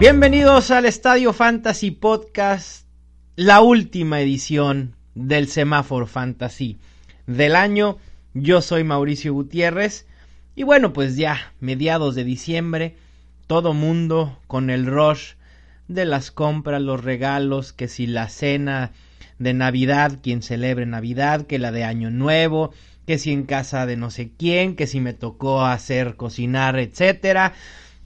Bienvenidos al Estadio Fantasy Podcast, la última edición del Semáforo Fantasy del año. Yo soy Mauricio Gutiérrez y bueno, pues ya mediados de diciembre, todo mundo con el rush de las compras, los regalos, que si la cena de Navidad, quien celebre Navidad, que la de Año Nuevo, que si en casa de no sé quién, que si me tocó hacer cocinar, etcétera.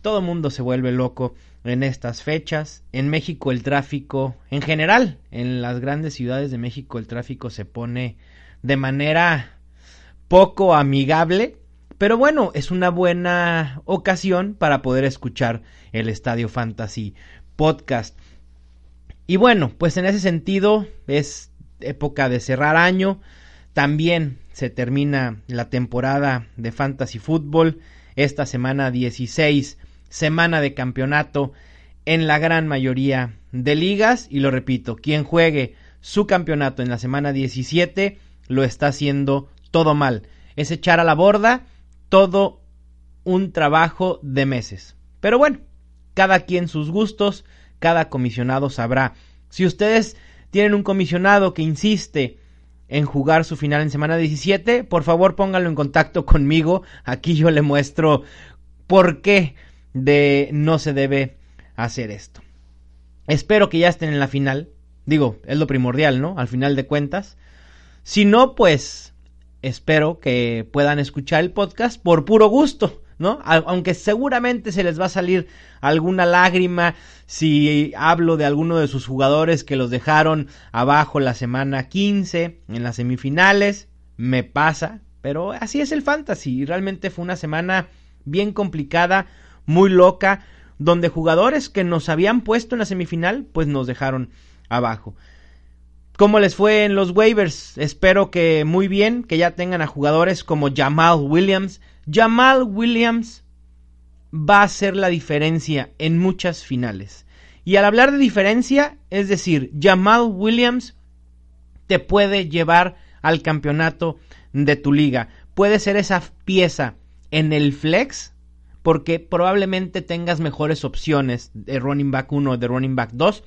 Todo mundo se vuelve loco en estas fechas. En México el tráfico, en general, en las grandes ciudades de México el tráfico se pone de manera poco amigable. Pero bueno, es una buena ocasión para poder escuchar el Estadio Fantasy Podcast. Y bueno, pues en ese sentido es época de cerrar año. También se termina la temporada de Fantasy Football. Esta semana 16 semana de campeonato en la gran mayoría de ligas. Y lo repito, quien juegue su campeonato en la semana 17 lo está haciendo todo mal. Es echar a la borda todo un trabajo de meses. Pero bueno, cada quien sus gustos, cada comisionado sabrá. Si ustedes tienen un comisionado que insiste en jugar su final en semana 17, por favor pónganlo en contacto conmigo. Aquí yo le muestro por qué de no se debe hacer esto. Espero que ya estén en la final. Digo, es lo primordial, ¿no? Al final de cuentas. Si no, pues espero que puedan escuchar el podcast por puro gusto, ¿no? Aunque seguramente se les va a salir alguna lágrima si hablo de alguno de sus jugadores que los dejaron abajo la semana 15 en las semifinales. Me pasa, pero así es el fantasy. Realmente fue una semana bien complicada muy loca, donde jugadores que nos habían puesto en la semifinal, pues nos dejaron abajo. ¿Cómo les fue en los waivers? Espero que muy bien, que ya tengan a jugadores como Jamal Williams. Jamal Williams va a hacer la diferencia en muchas finales. Y al hablar de diferencia, es decir, Jamal Williams te puede llevar al campeonato de tu liga. Puede ser esa pieza en el flex porque probablemente tengas mejores opciones de running back 1 o de running back 2,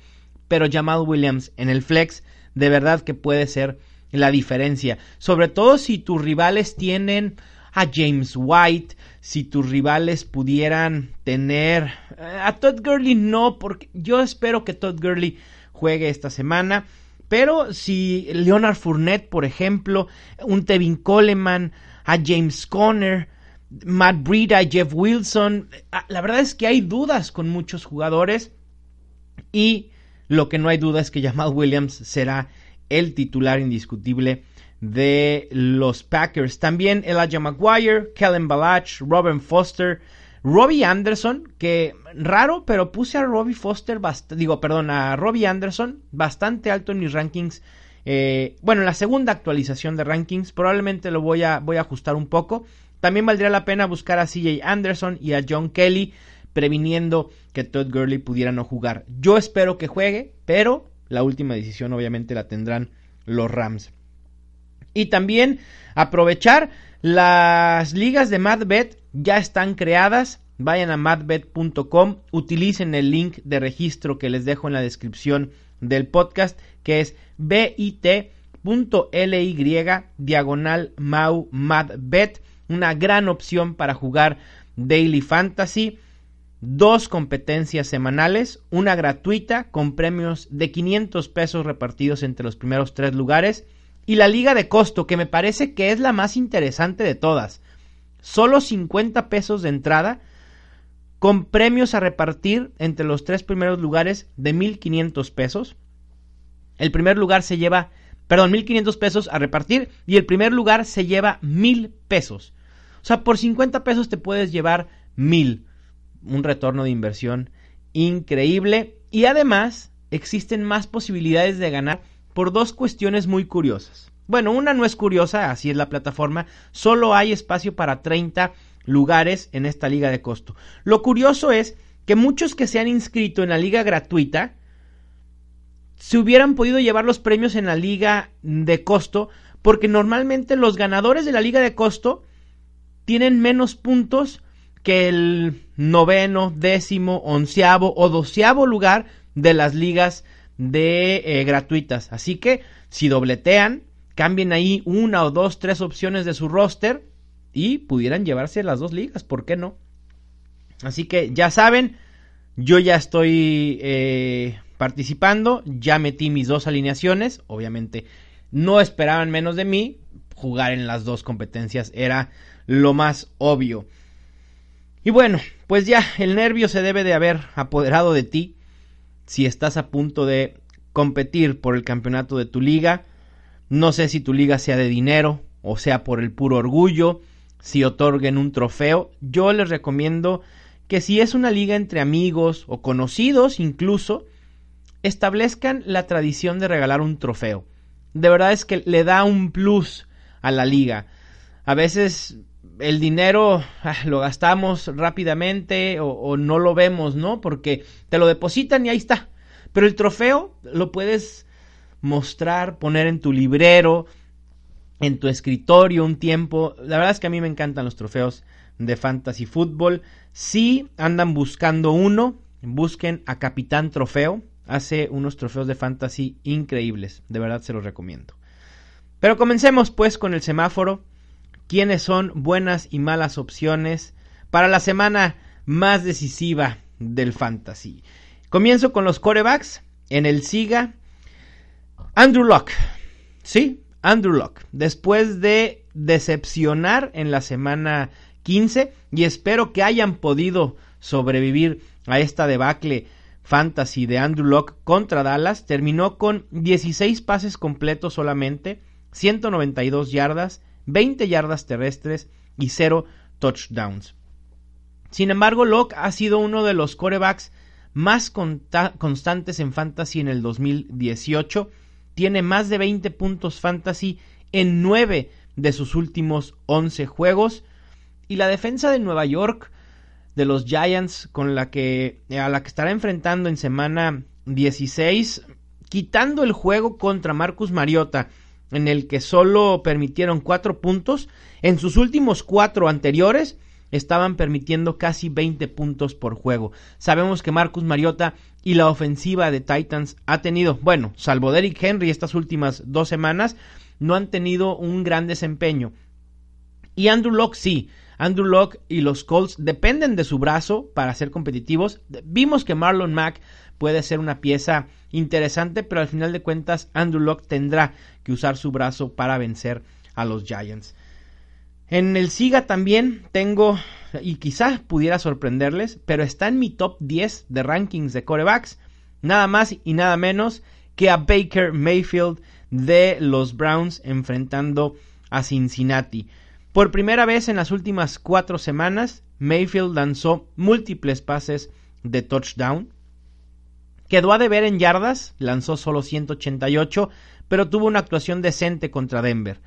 pero Jamal Williams en el flex de verdad que puede ser la diferencia, sobre todo si tus rivales tienen a James White, si tus rivales pudieran tener eh, a Todd Gurley no, porque yo espero que Todd Gurley juegue esta semana, pero si Leonard Fournette, por ejemplo, un Tevin Coleman, a James Conner, Matt Breida, Jeff Wilson. Ah, la verdad es que hay dudas con muchos jugadores y lo que no hay duda es que Jamal Williams será el titular indiscutible de los Packers. También Elijah Maguire, Kellen Balach, Robin Foster, Robbie Anderson, que raro, pero puse a Robbie Foster, digo, perdón, a Robbie Anderson bastante alto en mis rankings. Eh, bueno, en la segunda actualización de rankings probablemente lo voy a, voy a ajustar un poco. También valdría la pena buscar a CJ Anderson y a John Kelly, previniendo que Todd Gurley pudiera no jugar. Yo espero que juegue, pero la última decisión obviamente la tendrán los Rams. Y también aprovechar las ligas de MadBet ya están creadas. Vayan a madbet.com, utilicen el link de registro que les dejo en la descripción del podcast, que es bit.ly diagonal mau una gran opción para jugar Daily Fantasy. Dos competencias semanales, una gratuita con premios de 500 pesos repartidos entre los primeros tres lugares y la liga de costo que me parece que es la más interesante de todas. Solo 50 pesos de entrada con premios a repartir entre los tres primeros lugares de 1500 pesos. El primer lugar se lleva, perdón, 1500 pesos a repartir y el primer lugar se lleva 1000 pesos. O sea, por 50 pesos te puedes llevar mil. Un retorno de inversión increíble. Y además existen más posibilidades de ganar por dos cuestiones muy curiosas. Bueno, una no es curiosa, así es la plataforma. Solo hay espacio para 30 lugares en esta liga de costo. Lo curioso es que muchos que se han inscrito en la liga gratuita se hubieran podido llevar los premios en la liga de costo porque normalmente los ganadores de la liga de costo tienen menos puntos que el noveno, décimo, onceavo o doceavo lugar de las ligas de eh, gratuitas. Así que si dobletean, cambien ahí una o dos, tres opciones de su roster y pudieran llevarse las dos ligas, ¿por qué no? Así que ya saben, yo ya estoy eh, participando, ya metí mis dos alineaciones, obviamente no esperaban menos de mí, jugar en las dos competencias era lo más obvio. Y bueno, pues ya el nervio se debe de haber apoderado de ti si estás a punto de competir por el campeonato de tu liga. No sé si tu liga sea de dinero o sea por el puro orgullo, si otorguen un trofeo. Yo les recomiendo que si es una liga entre amigos o conocidos incluso, establezcan la tradición de regalar un trofeo. De verdad es que le da un plus a la liga. A veces el dinero ah, lo gastamos rápidamente o, no lo vemos, ¿no? Porque te lo depositan y ahí está. Pero el trofeo lo puedes mostrar, poner en tu librero, en tu escritorio un tiempo. La verdad es que a mí me encantan los trofeos de fantasy fútbol. Si andan buscando uno, busquen a Capitán Trofeo. Hace unos trofeos de fantasy increíbles. De verdad se los recomiendo. Pero comencemos pues con el semáforo quiénes son buenas y malas opciones para la semana más decisiva del fantasy. Comienzo con los corebacks. En el SIGA, Andrew Locke. Sí, Andrew Locke. Después de decepcionar en la semana 15 y espero que hayan podido sobrevivir a esta debacle fantasy de Andrew Locke contra Dallas, terminó con 16 pases completos solamente, 192 yardas, 20 yardas terrestres y 0 touchdowns. Sin embargo, Locke ha sido uno de los corebacks más constantes en fantasy en el 2018. Tiene más de 20 puntos fantasy en 9 de sus últimos 11 juegos. Y la defensa de Nueva York de los Giants con la que a la que estará enfrentando en semana 16 quitando el juego contra Marcus Mariota en el que solo permitieron cuatro puntos, en sus últimos cuatro anteriores estaban permitiendo casi 20 puntos por juego. Sabemos que Marcus Mariota y la ofensiva de Titans ha tenido, bueno, salvo Derrick Henry estas últimas dos semanas, no han tenido un gran desempeño. Y Andrew Locke sí, Andrew Locke y los Colts dependen de su brazo para ser competitivos. Vimos que Marlon Mack puede ser una pieza interesante, pero al final de cuentas Andrew Locke tendrá que usar su brazo para vencer a los Giants. En el SIGA también tengo, y quizás pudiera sorprenderles, pero está en mi top 10 de rankings de corebacks, nada más y nada menos que a Baker Mayfield de los Browns enfrentando a Cincinnati. Por primera vez en las últimas cuatro semanas, Mayfield lanzó múltiples pases de touchdown, Quedó a deber en yardas, lanzó solo 188, pero tuvo una actuación decente contra Denver.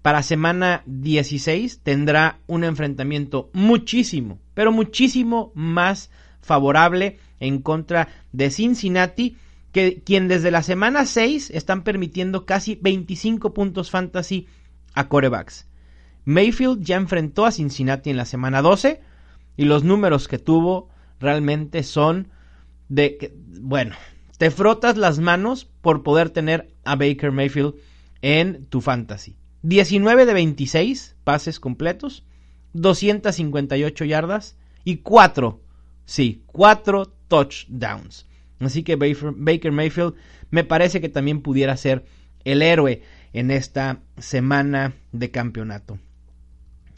Para semana 16 tendrá un enfrentamiento muchísimo, pero muchísimo más favorable en contra de Cincinnati, que, quien desde la semana 6 están permitiendo casi 25 puntos fantasy a corebacks. Mayfield ya enfrentó a Cincinnati en la semana 12 y los números que tuvo realmente son de que, bueno, te frotas las manos por poder tener a Baker Mayfield en tu fantasy. 19 de 26 pases completos, 258 yardas y 4, sí, 4 touchdowns. Así que Baker Mayfield me parece que también pudiera ser el héroe en esta semana de campeonato.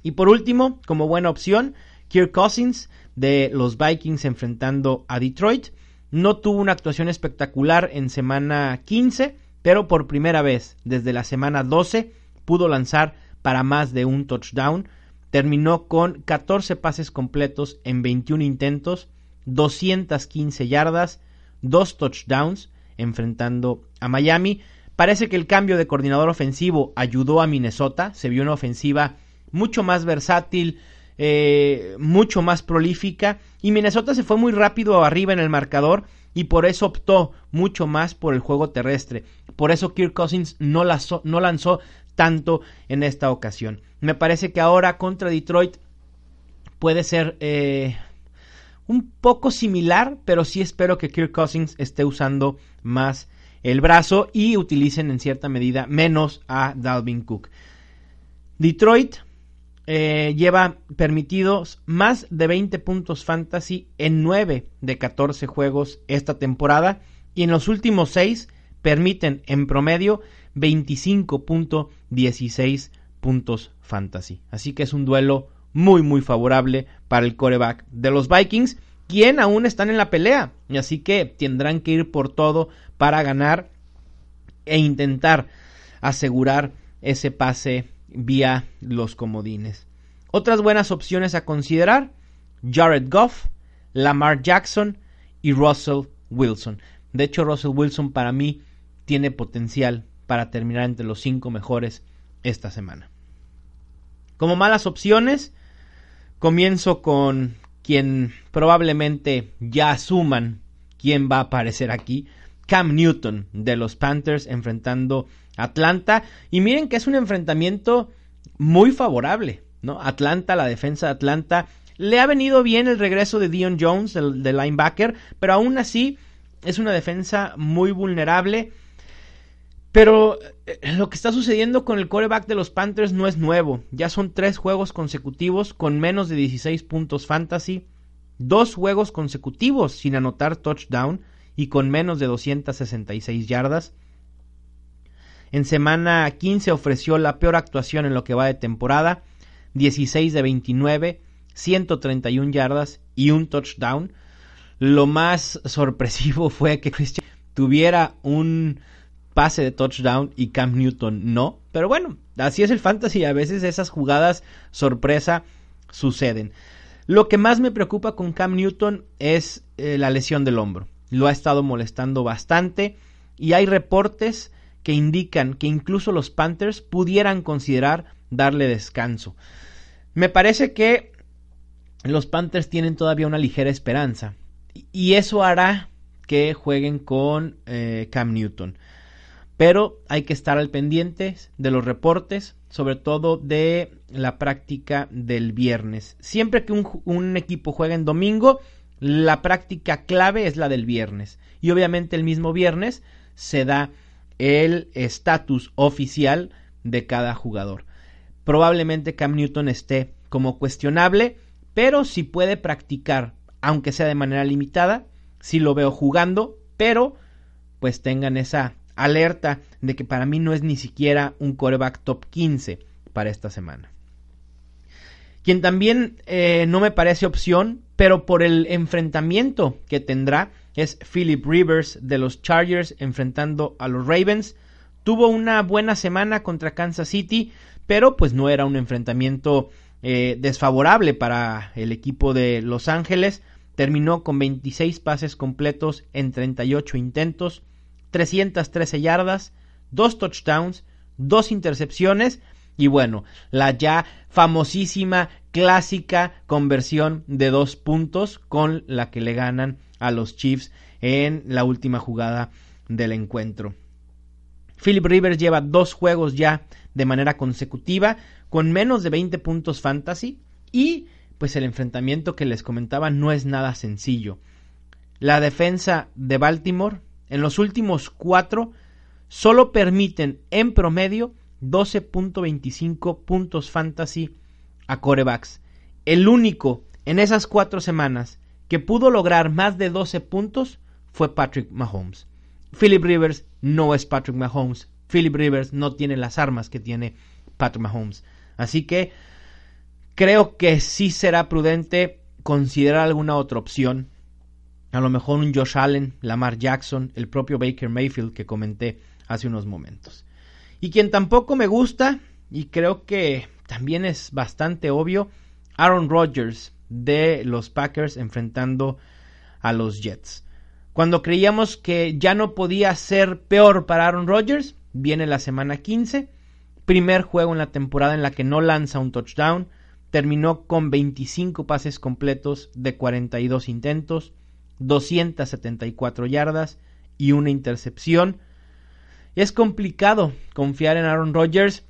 Y por último, como buena opción, Kirk Cousins de los Vikings enfrentando a Detroit. No tuvo una actuación espectacular en semana 15, pero por primera vez desde la semana 12 pudo lanzar para más de un touchdown. Terminó con 14 pases completos en 21 intentos, 215 yardas, 2 touchdowns enfrentando a Miami. Parece que el cambio de coordinador ofensivo ayudó a Minnesota. Se vio una ofensiva mucho más versátil, eh, mucho más prolífica y Minnesota se fue muy rápido arriba en el marcador y por eso optó mucho más por el juego terrestre. Por eso Kirk Cousins no lanzó, tanto en esta ocasión. Me parece que ahora contra Detroit puede ser eh, un poco similar, pero sí espero que Kirk Cousins esté usando más el brazo y utilicen en cierta medida menos a Dalvin Cook. Detroit eh, lleva permitidos más de 20 puntos fantasy en 9 de 14 juegos esta temporada y en los últimos 6 permiten en promedio 25.16 puntos fantasy. Así que es un duelo muy muy favorable para el coreback de los Vikings, quien aún están en la pelea. Así que tendrán que ir por todo para ganar e intentar asegurar ese pase vía los comodines. Otras buenas opciones a considerar, Jared Goff, Lamar Jackson y Russell Wilson. De hecho, Russell Wilson para mí tiene potencial para terminar entre los cinco mejores esta semana. Como malas opciones, comienzo con quien probablemente ya asuman quién va a aparecer aquí. Cam Newton de los Panthers enfrentando Atlanta. Y miren que es un enfrentamiento muy favorable, ¿no? Atlanta, la defensa de Atlanta. Le ha venido bien el regreso de Dion Jones, el, de linebacker, pero aún así es una defensa muy vulnerable. Pero eh, lo que está sucediendo con el coreback de los Panthers no es nuevo. Ya son tres juegos consecutivos con menos de 16 puntos fantasy. Dos juegos consecutivos sin anotar touchdown y con menos de 266 yardas. En semana 15 ofreció la peor actuación en lo que va de temporada, 16 de 29, 131 yardas y un touchdown. Lo más sorpresivo fue que Christian tuviera un pase de touchdown y Cam Newton no. Pero bueno, así es el fantasy. A veces esas jugadas sorpresa suceden. Lo que más me preocupa con Cam Newton es eh, la lesión del hombro lo ha estado molestando bastante y hay reportes que indican que incluso los Panthers pudieran considerar darle descanso. Me parece que los Panthers tienen todavía una ligera esperanza y eso hará que jueguen con eh, Cam Newton. Pero hay que estar al pendiente de los reportes, sobre todo de la práctica del viernes. Siempre que un, un equipo juega en domingo, la práctica clave es la del viernes. Y obviamente el mismo viernes se da el estatus oficial de cada jugador. Probablemente Cam Newton esté como cuestionable, pero si puede practicar, aunque sea de manera limitada, si lo veo jugando, pero pues tengan esa alerta de que para mí no es ni siquiera un coreback top 15 para esta semana. Quien también eh, no me parece opción, pero por el enfrentamiento que tendrá, es Philip Rivers de los Chargers enfrentando a los Ravens. Tuvo una buena semana contra Kansas City, pero pues no era un enfrentamiento eh, desfavorable para el equipo de Los Ángeles. Terminó con 26 pases completos en 38 intentos, 313 yardas, 2 touchdowns, 2 intercepciones y bueno, la ya famosísima, clásica conversión de dos puntos con la que le ganan a los Chiefs en la última jugada del encuentro. Philip Rivers lleva dos juegos ya de manera consecutiva con menos de 20 puntos fantasy y pues el enfrentamiento que les comentaba no es nada sencillo. La defensa de Baltimore en los últimos cuatro solo permiten en promedio 12.25 puntos fantasy a corebacks. El único en esas cuatro semanas que pudo lograr más de 12 puntos fue Patrick Mahomes. Philip Rivers no es Patrick Mahomes. Philip Rivers no tiene las armas que tiene Patrick Mahomes. Así que creo que sí será prudente considerar alguna otra opción. A lo mejor un Josh Allen, Lamar Jackson, el propio Baker Mayfield que comenté hace unos momentos. Y quien tampoco me gusta, y creo que también es bastante obvio, Aaron Rodgers de los Packers enfrentando a los Jets. Cuando creíamos que ya no podía ser peor para Aaron Rodgers, viene la semana 15, primer juego en la temporada en la que no lanza un touchdown, terminó con 25 pases completos de 42 intentos, 274 yardas y una intercepción es complicado confiar en Aaron Rodgers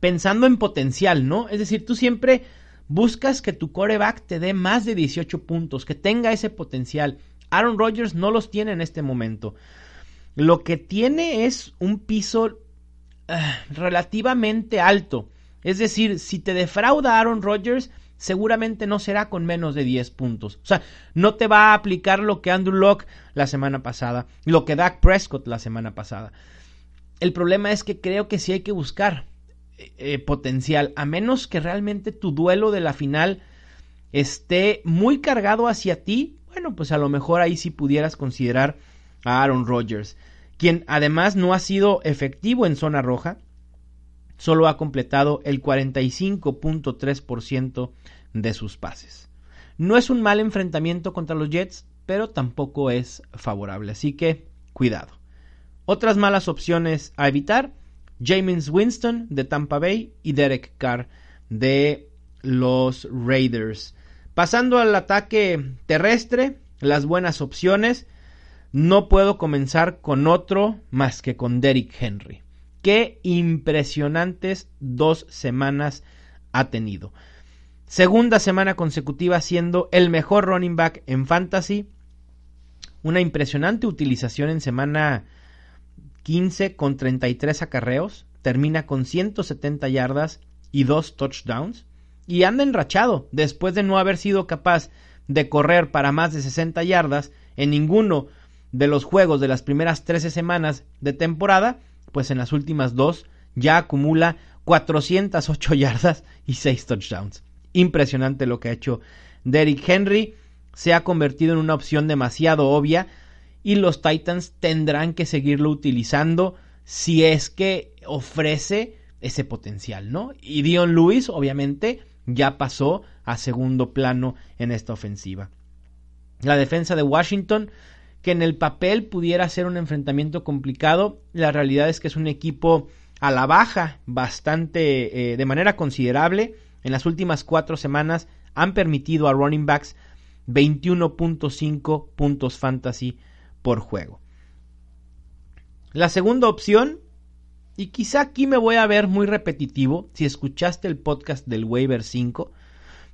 pensando en potencial, ¿no? Es decir, tú siempre Buscas que tu coreback te dé más de 18 puntos, que tenga ese potencial. Aaron Rodgers no los tiene en este momento. Lo que tiene es un piso eh, relativamente alto. Es decir, si te defrauda Aaron Rodgers, seguramente no será con menos de 10 puntos. O sea, no te va a aplicar lo que Andrew Locke la semana pasada, lo que Dak Prescott la semana pasada. El problema es que creo que sí hay que buscar eh, potencial, a menos que realmente tu duelo de la final esté muy cargado hacia ti. Bueno, pues a lo mejor ahí sí pudieras considerar a Aaron Rodgers, quien además no ha sido efectivo en zona roja, solo ha completado el 45.3% de sus pases. No es un mal enfrentamiento contra los Jets, pero tampoco es favorable, así que cuidado. Otras malas opciones a evitar, James Winston de Tampa Bay y Derek Carr de los Raiders. Pasando al ataque terrestre, las buenas opciones, no puedo comenzar con otro más que con Derek Henry. Qué impresionantes dos semanas ha tenido. Segunda semana consecutiva siendo el mejor running back en fantasy. Una impresionante utilización en semana 15 con 33 acarreos. Termina con 170 yardas y dos touchdowns. Y anda enrachado después de no haber sido capaz de correr para más de 60 yardas en ninguno de los juegos de las primeras 13 semanas de temporada. Pues en las últimas dos ya acumula 408 yardas y 6 touchdowns. Impresionante lo que ha hecho Derrick Henry. Se ha convertido en una opción demasiado obvia y los Titans tendrán que seguirlo utilizando si es que ofrece ese potencial, ¿no? Y Dion Lewis, obviamente, ya pasó a segundo plano en esta ofensiva. La defensa de Washington, que en el papel pudiera ser un enfrentamiento complicado, la realidad es que es un equipo a la baja bastante, eh, de manera considerable en las últimas cuatro semanas han permitido a running backs 21.5 puntos fantasy por juego. La segunda opción, y quizá aquí me voy a ver muy repetitivo si escuchaste el podcast del Waiver 5,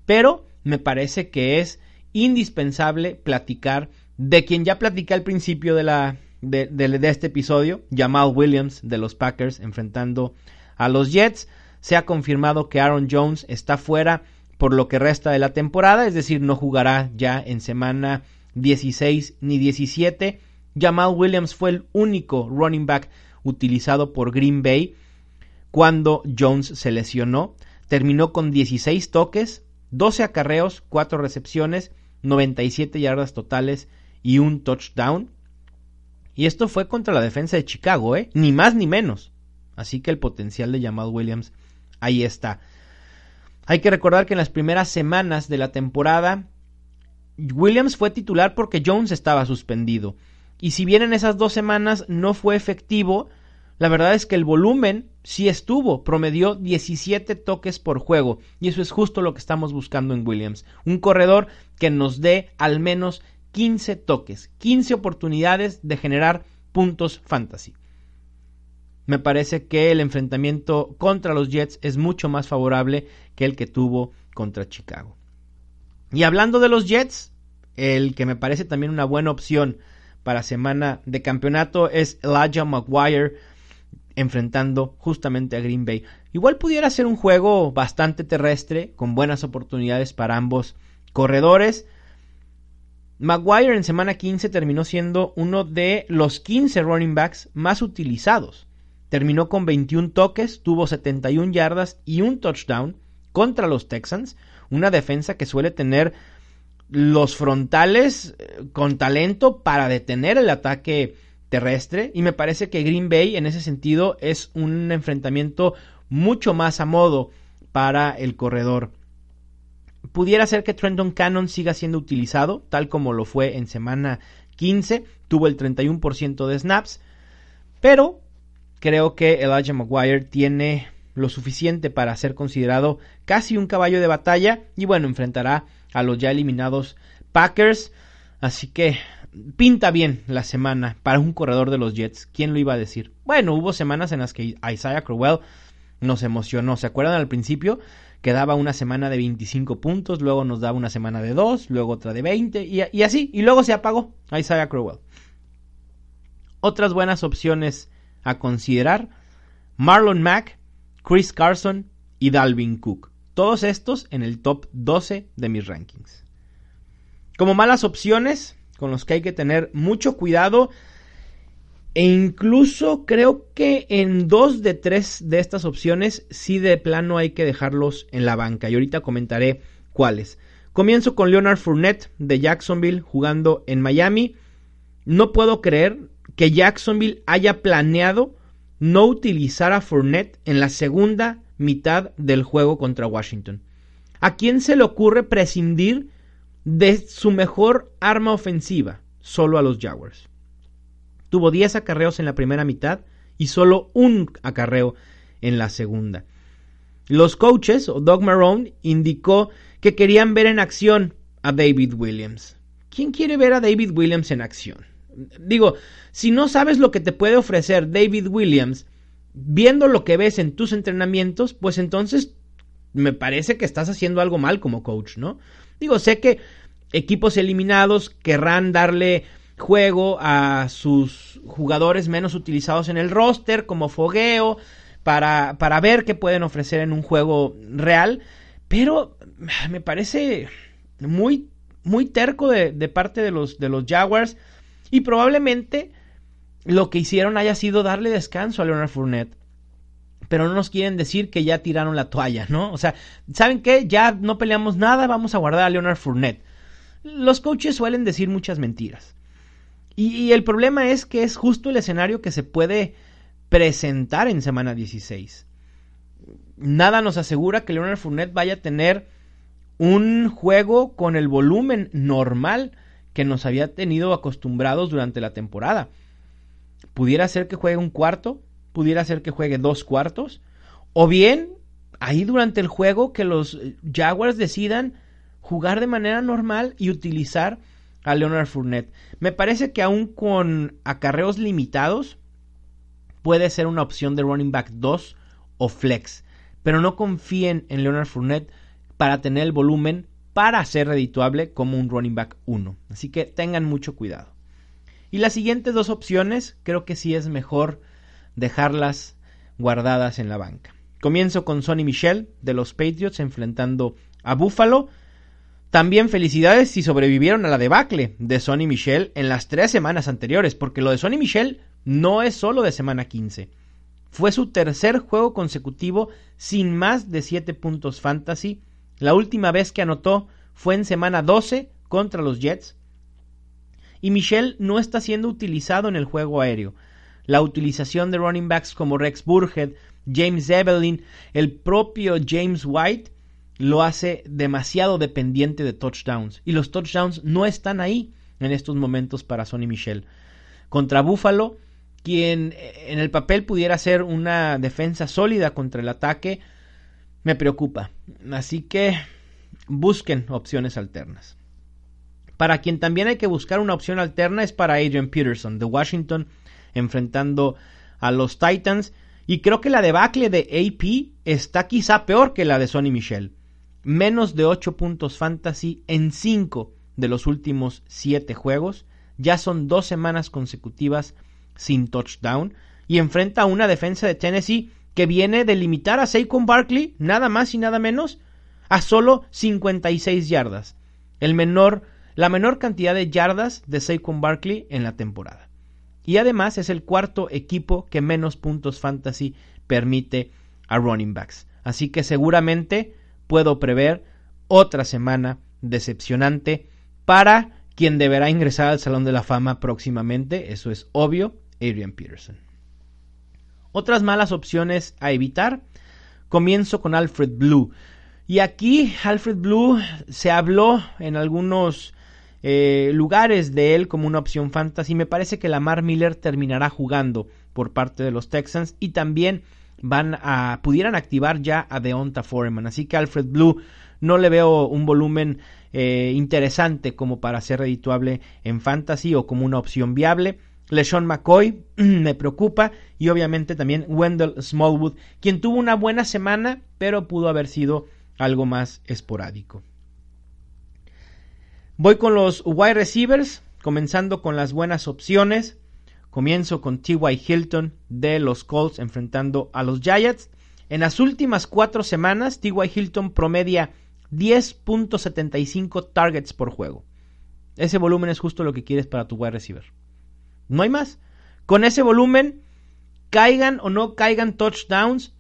pero me parece que es indispensable platicar de quien ya platicé al principio de, la, de, de este episodio, Jamal Williams de los Packers enfrentando a los Jets se ha confirmado que Aaron Jones está fuera por lo que resta de la temporada, es decir, no jugará ya en semana 16 ni 17. Jamal Williams fue el único running back utilizado por Green Bay cuando Jones se lesionó. Terminó con 16 toques, 12 acarreos, 4 recepciones, 97 yardas totales y un touchdown. Y esto fue contra la defensa de Chicago, ¿eh? Ni más ni menos. Así que el potencial de Jamal Williams ahí está. Hay que recordar que en las primeras semanas de la temporada Williams fue titular porque Jones estaba suspendido. Y si bien en esas dos semanas no fue efectivo, la verdad es que el volumen sí estuvo, promedió 17 toques por juego. Y eso es justo lo que estamos buscando en Williams. Un corredor que nos dé al menos 15 toques, 15 oportunidades de generar puntos fantasy me parece que el enfrentamiento contra los Jets es mucho más favorable que el que tuvo contra Chicago. Y hablando de los Jets, el que me parece también una buena opción para semana de campeonato es Elijah Maguire enfrentando justamente a Green Bay. Igual pudiera ser un juego bastante terrestre, con buenas oportunidades para ambos corredores. Maguire en semana 15 terminó siendo uno de los 15 running backs más utilizados terminó con 21 toques, tuvo 71 yardas y un touchdown contra los Texans, una defensa que suele tener los frontales eh, con talento para detener el ataque terrestre y me parece que Green Bay en ese sentido es un enfrentamiento mucho más a modo para el corredor. Pudiera ser que Trenton Cannon siga siendo utilizado, tal como lo fue en semana 15, tuvo el 31% de snaps, pero creo que Elijah Maguire tiene lo suficiente para ser considerado casi un caballo de batalla y bueno, enfrentará a los ya eliminados Packers, así que pinta bien la semana para un corredor de los Jets, ¿quién lo iba a decir? Bueno, hubo semanas en las que Isaiah Crowell nos emocionó, ¿se acuerdan al principio? que daba una semana de 25 puntos, luego nos daba una semana de 2, luego otra de 20 y, y así, y luego se apagó Isaiah Crowell. Otras buenas opciones a considerar, Marlon Mack, Chris Carson y Dalvin Cook. Todos estos en el top 12 de mis rankings. Como malas opciones, con los que hay que tener mucho cuidado, e incluso creo que en dos de tres de estas opciones sí de plano hay que dejarlos en la banca. Y ahorita comentaré cuáles. Comienzo con Leonard Fournette de Jacksonville jugando en Miami. No puedo creer que Jacksonville haya planeado no utilizar a Fournette en la segunda mitad del juego contra Washington. ¿A quién se le ocurre prescindir de su mejor arma ofensiva? Solo a los Jaguars. Tuvo 10 acarreos en la primera mitad y solo un acarreo en la segunda. Los coaches, o Doug Marrone, indicó que querían ver en acción a David Williams. ¿Quién quiere ver a David Williams en acción? Digo, si no sabes lo que te puede ofrecer David Williams, viendo lo que ves en tus entrenamientos, pues entonces me parece que estás haciendo algo mal como coach, ¿no? Digo, sé que equipos eliminados querrán darle juego a sus jugadores menos utilizados en el roster como fogueo para, para ver qué pueden ofrecer en un juego real. Pero me parece muy, muy terco de, de parte de los, de los Jaguars y probablemente lo que hicieron haya sido darle descanso a Leonard Fournette. Pero no nos quieren decir que ya tiraron la toalla, ¿no? O sea, ¿saben qué? Ya no peleamos nada, vamos a guardar a Leonard Fournette. Los coaches suelen decir muchas mentiras. Y, el problema es que es justo el escenario que se puede presentar en semana 16. Nada nos asegura que Leonard Fournette vaya a tener un juego con el volumen normal que nos había tenido acostumbrados durante la temporada. Pudiera ser que juegue un cuarto, pudiera ser que juegue dos cuartos, o bien ahí durante el juego que los Jaguars decidan jugar de manera normal y utilizar a Leonard Fournette. Me parece que aún con acarreos limitados puede ser una opción de running back 2 o flex, pero no confíen en Leonard Fournette para tener el volumen para ser redituable como un running back 1. Así que tengan mucho cuidado. Y las siguientes dos opciones creo que sí es mejor dejarlas guardadas en la banca. Comienzo con Sonny Michel de los Patriots enfrentando a Buffalo. También felicidades si sobrevivieron a la debacle de Sonny Michel en las tres semanas anteriores, porque lo de Sonny Michel no es solo de semana 15. Fue su tercer juego consecutivo sin más de 7 puntos fantasy. La última vez que anotó fue en semana 12 contra los Jets y Michel no está siendo utilizado en el juego aéreo. La utilización de running backs como Rex Burhead, James Evelyn, el propio James White lo hace demasiado dependiente de touchdowns y los touchdowns no están ahí en estos momentos para Sonny Michel. Contra Buffalo, quien eh, en el papel pudiera ser una defensa sólida contra el ataque, me preocupa. Así que busquen opciones alternas. Para quien también hay que buscar una opción alterna es para Adrian Peterson de Washington enfrentando a los Titans. Y creo que la debacle de AP está quizá peor que la de Sonny Michel. Menos de 8 puntos fantasy en 5 de los últimos 7 juegos. Ya son dos semanas consecutivas sin touchdown. Y enfrenta a una defensa de Tennessee que viene de limitar a Saquon Barkley, nada más y nada menos, a solo 56 yardas. El menor la menor cantidad de yardas de Saquon Barkley en la temporada. Y además es el cuarto equipo que menos puntos fantasy permite a running backs. Así que seguramente puedo prever otra semana decepcionante para quien deberá ingresar al Salón de la Fama próximamente, eso es obvio, Adrian Peterson. Otras malas opciones a evitar. Comienzo con Alfred Blue. Y aquí Alfred Blue se habló en algunos eh, lugares de él como una opción fantasy. Me parece que Lamar Miller terminará jugando por parte de los Texans y también van a pudieran activar ya a Deonta Foreman. Así que Alfred Blue no le veo un volumen eh, interesante como para ser redituable en fantasy o como una opción viable. LeSean McCoy me preocupa y obviamente también Wendell Smallwood, quien tuvo una buena semana, pero pudo haber sido algo más esporádico. Voy con los wide receivers, comenzando con las buenas opciones. Comienzo con T.Y. Hilton de los Colts enfrentando a los Giants. En las últimas cuatro semanas, T.Y. Hilton promedia 10.75 targets por juego. Ese volumen es justo lo que quieres para tu wide receiver. No hay más. Con ese volumen, caigan o no caigan touchdowns,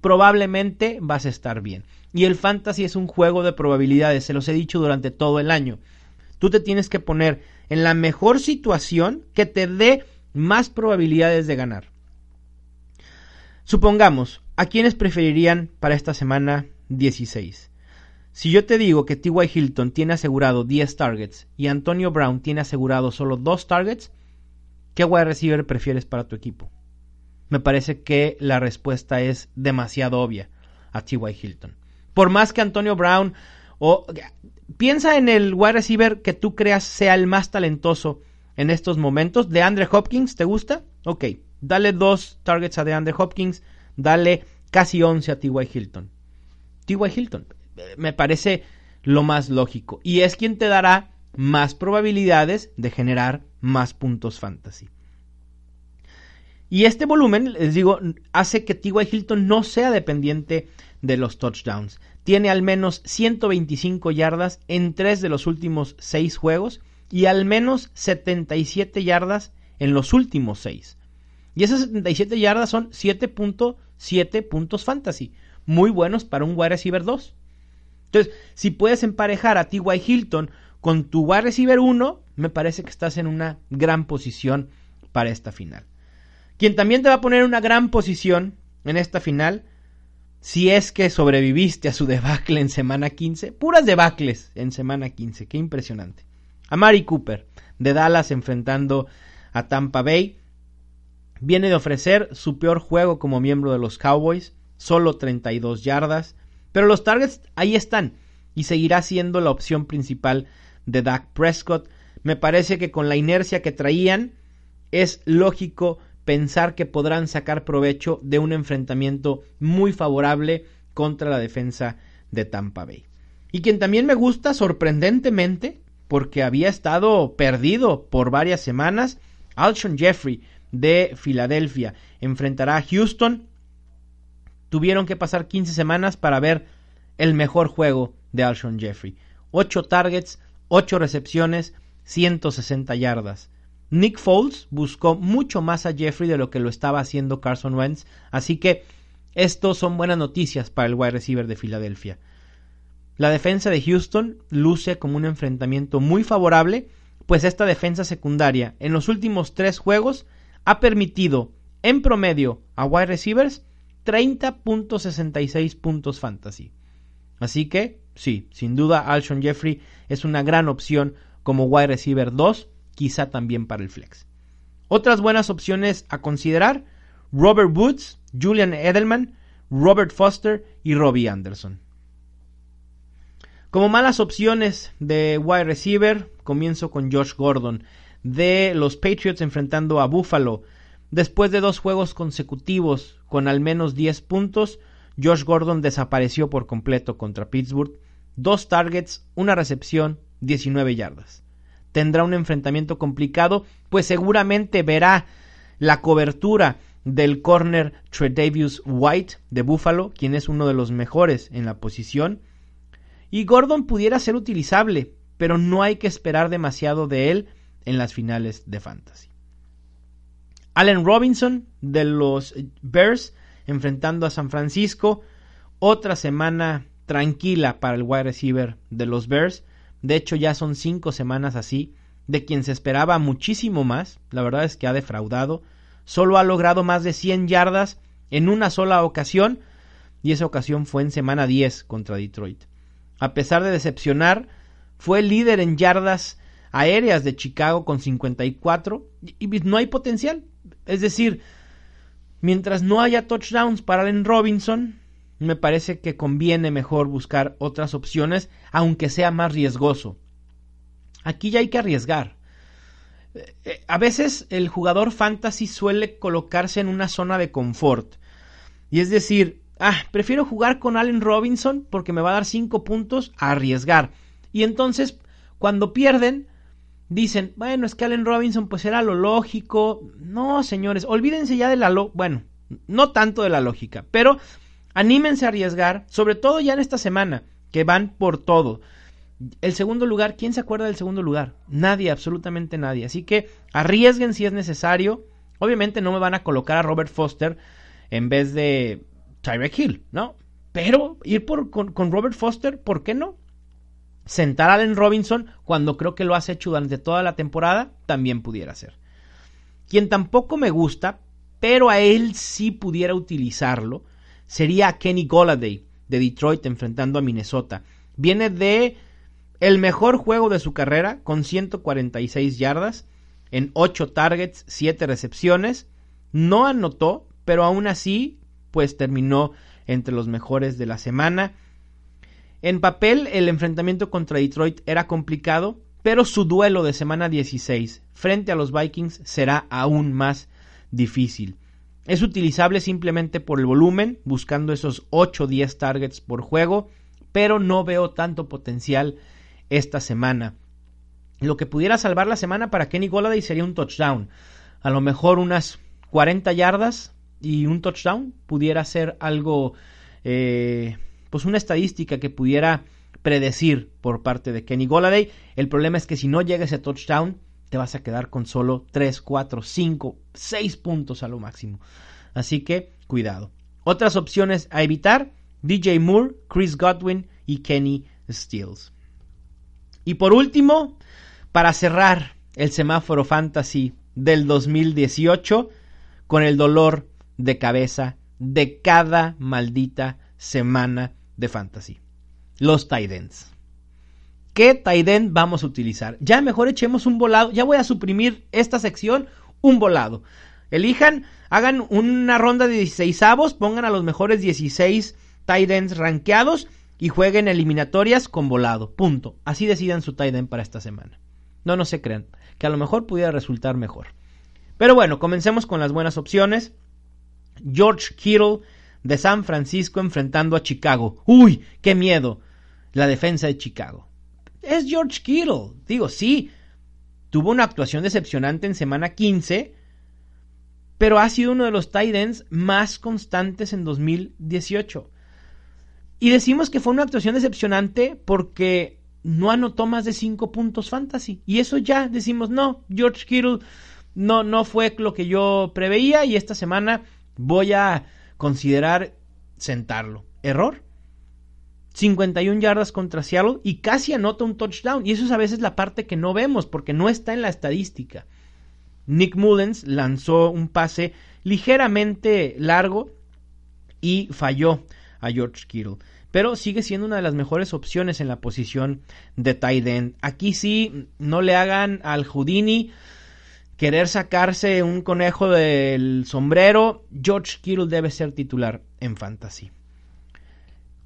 probablemente vas a estar bien. Y el fantasy es un juego de probabilidades, se los he dicho durante todo el año. Tú te tienes que poner en la mejor situación que te dé más probabilidades de ganar. Supongamos, ¿a quiénes preferirían para esta semana 16? Si yo te digo que T.Y. Hilton tiene asegurado 10 targets y Antonio Brown tiene asegurado solo 2 targets, ¿qué wide receiver prefieres para tu equipo? Me parece que la respuesta es demasiado obvia a T.Y. Hilton. Por más que Antonio Brown o piensa en el wide receiver que tú creas sea el más talentoso en estos momentos. De Andre Hopkins, ¿te gusta? Ok, dale dos targets a DeAndre Hopkins, dale casi 11 a T.Y. Hilton. T.Y. Hilton, me parece lo más lógico. Y es quien te dará más probabilidades de generar más puntos fantasy. Y este volumen, les digo, hace que T.Y. Hilton no sea dependiente de los touchdowns. Tiene al menos 125 yardas en tres de los últimos seis juegos y al menos 77 yardas en los últimos seis. Y esas 77 yardas son 7.7 puntos fantasy, muy buenos para un wide receiver 2. Entonces, si puedes emparejar a T.Y. Hilton con tu wide receiver 1, me parece que estás en una gran posición para esta final. Quien también te va a poner una gran posición en esta final, si es que sobreviviste a su debacle en semana 15, puras debacles en semana 15, qué impresionante. A Mari Cooper, de Dallas enfrentando a Tampa Bay, viene de ofrecer su peor juego como miembro de los Cowboys, solo 32 yardas, pero los targets ahí están y seguirá siendo la opción principal de Dak Prescott. Me parece que con la inercia que traían es lógico pensar que podrán sacar provecho de un enfrentamiento muy favorable contra la defensa de Tampa Bay. Y quien también me gusta sorprendentemente, porque había estado perdido por varias semanas, Alshon Jeffrey de Filadelfia enfrentará a Houston tuvieron que pasar 15 semanas para ver el mejor juego de Alshon Jeffrey. 8 targets, 8 recepciones, 160 yardas. Nick Foles buscó mucho más a Jeffrey de lo que lo estaba haciendo Carson Wentz, así que estos son buenas noticias para el wide receiver de Filadelfia. La defensa de Houston luce como un enfrentamiento muy favorable, pues esta defensa secundaria en los últimos tres juegos ha permitido en promedio a wide receivers 30.66 puntos fantasy. Así que, sí, sin duda Alshon Jeffrey es una gran opción como wide receiver 2, quizá también para el flex. Otras buenas opciones a considerar, Robert Woods, Julian Edelman, Robert Foster y Robbie Anderson. Como malas opciones de wide receiver, comienzo con Josh Gordon de los Patriots enfrentando a Buffalo. Después de dos juegos consecutivos con al menos 10 puntos, Josh Gordon desapareció por completo contra Pittsburgh. Dos targets, una recepción, 19 yardas. Tendrá un enfrentamiento complicado, pues seguramente verá la cobertura del corner Tredavious White de Buffalo, quien es uno de los mejores en la posición. Y Gordon pudiera ser utilizable, pero no hay que esperar demasiado de él en las finales de Fantasy. Allen Robinson de los Bears enfrentando a San Francisco. Otra semana tranquila para el wide receiver de los Bears. De hecho, ya son cinco semanas así, de quien se esperaba muchísimo más. La verdad es que ha defraudado. Solo ha logrado más de 100 yardas en una sola ocasión, y esa ocasión fue en semana 10 contra Detroit. A pesar de decepcionar, fue líder en yardas aéreas de Chicago con 54 y no hay potencial. Es decir, mientras no haya touchdowns para Allen Robinson, me parece que conviene mejor buscar otras opciones, aunque sea más riesgoso. Aquí ya hay que arriesgar. Eh, eh, a veces el jugador fantasy suele colocarse en una zona de confort. Y es decir, ah, prefiero jugar con Allen Robinson porque me va a dar 5 puntos a arriesgar. Y entonces, cuando pierden, dicen, bueno, es que Allen Robinson pues era lo lógico. No, señores, olvídense ya de la lo bueno, no tanto de la lógica, pero anímense a arriesgar, sobre todo ya en esta semana, que van por todo. El segundo lugar, ¿quién se acuerda del segundo lugar? Nadie, absolutamente nadie. Así que arriesguen si es necesario. Obviamente no me van a colocar a Robert Foster en vez de Tyreek Hill, ¿no? Pero ir por, con, Robert Foster, ¿por qué no? Sentar a Allen Robinson cuando creo que lo has hecho durante toda la temporada, también pudiera ser. Quien tampoco me gusta, pero a él sí pudiera utilizarlo, sería Kenny Golladay de Detroit enfrentando a Minnesota. Viene de el mejor juego de su carrera con 146 yardas en 8 targets, 7 recepciones. No anotó, pero aún así pues terminó entre los mejores de la semana. En papel, el enfrentamiento contra Detroit era complicado, pero su duelo de semana 16 frente a los Vikings será aún más difícil. Es utilizable simplemente por el volumen, buscando esos 8 o 10 targets por juego, pero no veo tanto potencial esta semana. Lo que pudiera salvar la semana para Kenny Golladay sería un touchdown. A lo mejor unas 40 yardas, y un touchdown pudiera ser algo, eh, pues una estadística que pudiera predecir por parte de Kenny Golladay. El problema es que si no llega ese touchdown, te vas a quedar con solo 3, 4, 5, 6 puntos a lo máximo. Así que cuidado. Otras opciones a evitar, DJ Moore, Chris Godwin y Kenny Stills. Y por último, para cerrar el semáforo fantasy del 2018 con el dolor de cabeza de cada maldita semana de fantasy. Los tight ¿Qué tight vamos a utilizar? Ya mejor echemos un volado. Ya voy a suprimir esta sección, un volado. Elijan, hagan una ronda de 16 avos, pongan a los mejores 16 tight ends rankeados y jueguen eliminatorias con volado. Punto. Así decidan su tight para esta semana. No, no se crean, que a lo mejor pudiera resultar mejor. Pero bueno, comencemos con las buenas opciones. George Kittle de San Francisco enfrentando a Chicago. Uy, qué miedo. La defensa de Chicago. Es George Kittle. Digo, sí. Tuvo una actuación decepcionante en semana 15, pero ha sido uno de los tight ends más constantes en 2018. Y decimos que fue una actuación decepcionante porque no anotó más de 5 puntos fantasy. Y eso ya decimos, no, George Kittle no, no fue lo que yo preveía y esta semana voy a considerar sentarlo. Error. 51 yardas contra Seattle y casi anota un touchdown. Y eso es a veces la parte que no vemos porque no está en la estadística. Nick Mullens lanzó un pase ligeramente largo y falló a George Kittle. Pero sigue siendo una de las mejores opciones en la posición de tight end. Aquí sí, no le hagan al Houdini querer sacarse un conejo del sombrero, George Kittle debe ser titular en fantasy.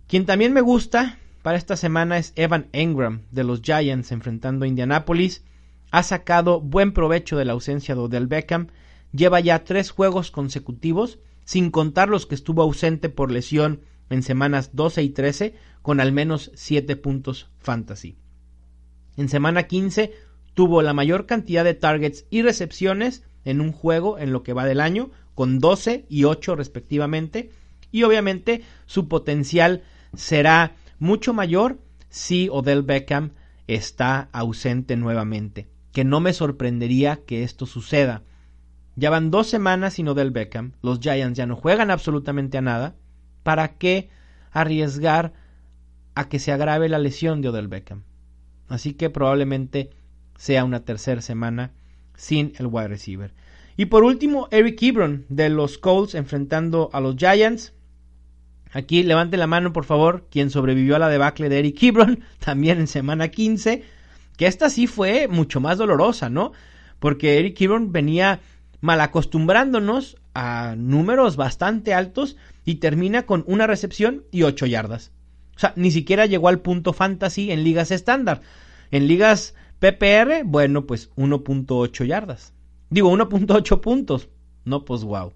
Quien también me gusta para esta semana es Evan Engram de los Giants enfrentando a Indianapolis. Ha sacado buen provecho de la ausencia de Odell Beckham. Lleva ya tres juegos consecutivos, sin contar los que estuvo ausente por lesión en semanas 12 y 13, con al menos 7 puntos fantasy. En semana 15 tuvo la mayor cantidad de targets y recepciones en un juego en lo que va del año, con 12 y 8 respectivamente, y obviamente su potencial será mucho mayor si Odell Beckham está ausente nuevamente, que no me sorprendería que esto suceda. Ya van dos semanas sin Odell Beckham, los Giants ya no juegan absolutamente a nada, ¿para qué arriesgar a que se agrave la lesión de Odell Beckham? Así que probablemente sea una tercera semana sin el wide receiver. Y por último, Eric Ebron de los Colts enfrentando a los Giants. Aquí levante la mano, por favor, quien sobrevivió a la debacle de Eric Ebron, también en semana 15, que esta sí fue mucho más dolorosa, ¿no? Porque Eric Ebron venía mal acostumbrándonos a números bastante altos y termina con una recepción y ocho yardas. O sea, ni siquiera llegó al punto fantasy en ligas estándar. En ligas PPR, bueno, pues 1.8 yardas. Digo, 1.8 puntos. No, pues wow.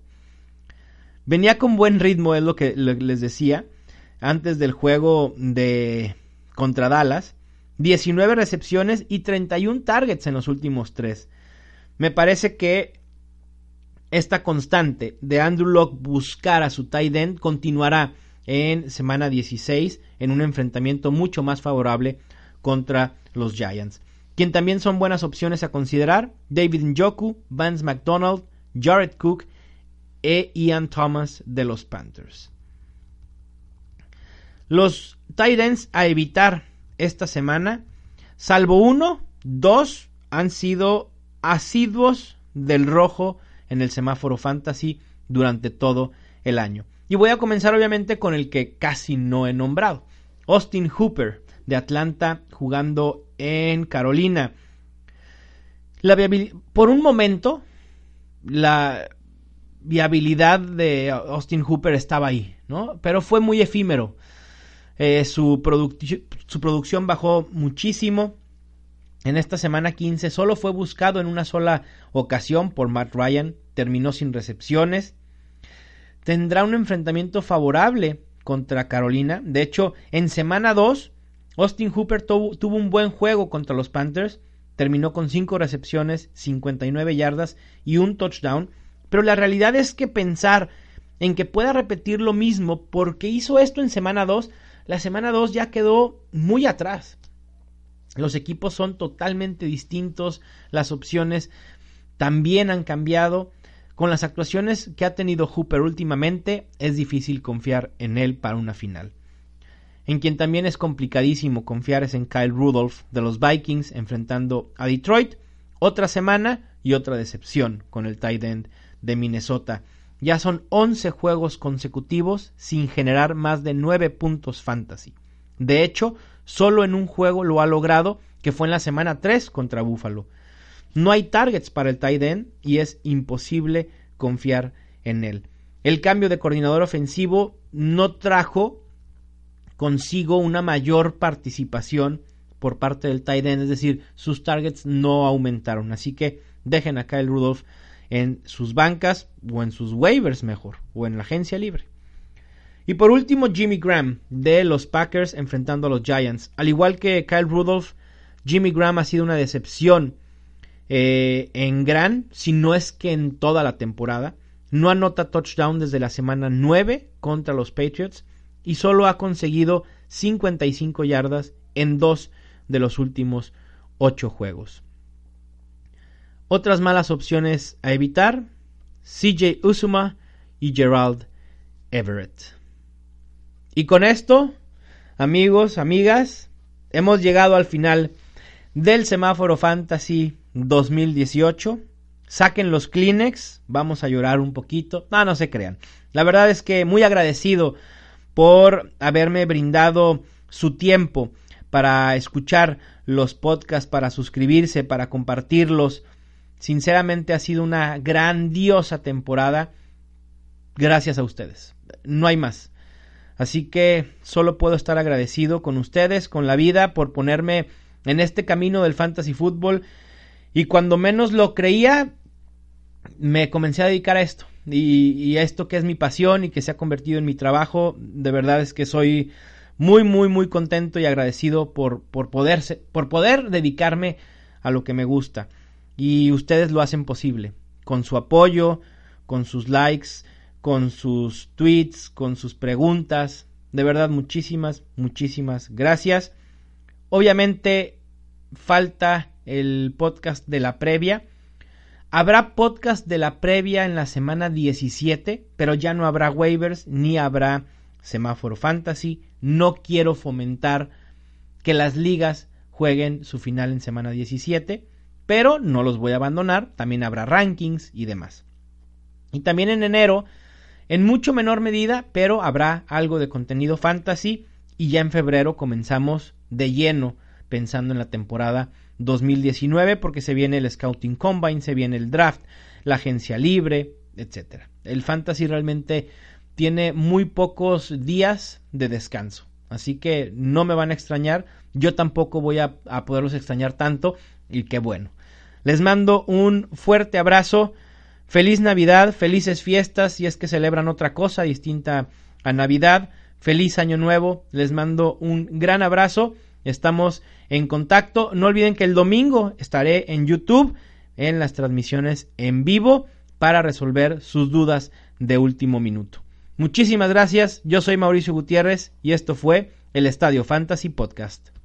Venía con buen ritmo, es lo que les decía, antes del juego de contra Dallas. 19 recepciones y 31 targets en los últimos tres. Me parece que esta constante de Andrew Locke buscar a su tight end continuará en semana 16 en un enfrentamiento mucho más favorable contra los Giants. Quien también son buenas opciones a considerar, David Njoku, Vance McDonald, Jared Cook e Ian Thomas de los Panthers. Los tight ends a evitar esta semana, salvo uno, dos han sido asiduos del rojo en el semáforo fantasy durante todo el año. Y voy a comenzar obviamente con el que casi no he nombrado. Austin Hooper de Atlanta jugando en Carolina. La por un momento, la viabilidad de Austin Hooper estaba ahí, ¿no? Pero fue muy efímero. Eh, su, su producción bajó muchísimo. En esta semana 15 solo fue buscado en una sola ocasión por Matt Ryan, terminó sin recepciones. Tendrá un enfrentamiento favorable contra Carolina. De hecho, en semana 2, Austin Hooper tuvo, un buen juego contra los Panthers. Terminó con 5 recepciones, 59 yardas y un touchdown. Pero la realidad es que pensar en que pueda repetir lo mismo porque hizo esto en semana 2, la semana 2 ya quedó muy atrás. Los equipos son totalmente distintos, las opciones también han cambiado. Con las actuaciones que ha tenido Hooper últimamente, es difícil confiar en él para una final. En quien también es complicadísimo confiar es en Kyle Rudolph de los Vikings enfrentando a Detroit. Otra semana y otra decepción con el tight end de Minnesota. Ya son 11 juegos consecutivos sin generar más de 9 puntos fantasy. De hecho, Solo en un juego lo ha logrado, que fue en la semana 3 contra Buffalo. No hay targets para el tight end y es imposible confiar en él. El cambio de coordinador ofensivo no trajo consigo una mayor participación por parte del tight end, es decir, sus targets no aumentaron. Así que dejen a Kyle Rudolph en sus bancas o en sus waivers mejor, o en la agencia libre. Y por último, Jimmy Graham de los Packers enfrentando a los Giants. Al igual que Kyle Rudolph, Jimmy Graham ha sido una decepción eh, en gran, si no es que en toda la temporada. No anota touchdown desde la semana 9 contra los Patriots y solo ha conseguido 55 yardas en dos de los últimos 8 juegos. Otras malas opciones a evitar, CJ Usuma y Gerald Everett. Y con esto, amigos, amigas, hemos llegado al final del semáforo Fantasy 2018. Saquen los Kleenex, vamos a llorar un poquito. No, no se crean. La verdad es que muy agradecido por haberme brindado su tiempo para escuchar los podcasts, para suscribirse, para compartirlos. Sinceramente ha sido una grandiosa temporada. Gracias a ustedes. No hay más. Así que solo puedo estar agradecido con ustedes, con la vida, por ponerme en este camino del fantasy fútbol. Y cuando menos lo creía, me comencé a dedicar a esto. Y, a esto que es mi pasión y que se ha convertido en mi trabajo, de verdad es que soy muy, muy, muy contento y agradecido por, por, poder, por poder dedicarme a lo que me gusta. Y ustedes lo hacen posible, con su apoyo, con sus likes, con sus tweets, con sus preguntas. De verdad, muchísimas, muchísimas gracias. Obviamente falta el podcast de la previa. Habrá podcast de la previa en la semana 17, pero ya no habrá waivers ni habrá semáforo fantasy. No quiero fomentar que las ligas jueguen su final en semana 17, pero no los voy a abandonar. También habrá rankings y demás. Y también en enero en mucho menor medida, pero habrá algo de contenido fantasy y ya en febrero comenzamos de lleno pensando en la temporada 2019 porque se viene el Scouting Combine, se viene el draft, la agencia libre, etcétera. El fantasy realmente tiene muy pocos días de descanso, así que no me van a extrañar, yo tampoco voy a, a poderlos extrañar tanto y qué bueno. Les mando un fuerte abrazo Feliz Navidad, felices fiestas si es que celebran otra cosa distinta a Navidad. Feliz Año Nuevo. Les mando un gran abrazo. Estamos en contacto. No olviden que el domingo estaré en YouTube en las transmisiones en vivo para resolver sus dudas de último minuto. Muchísimas gracias. Yo soy Mauricio Gutiérrez y esto fue el Estadio Fantasy Podcast.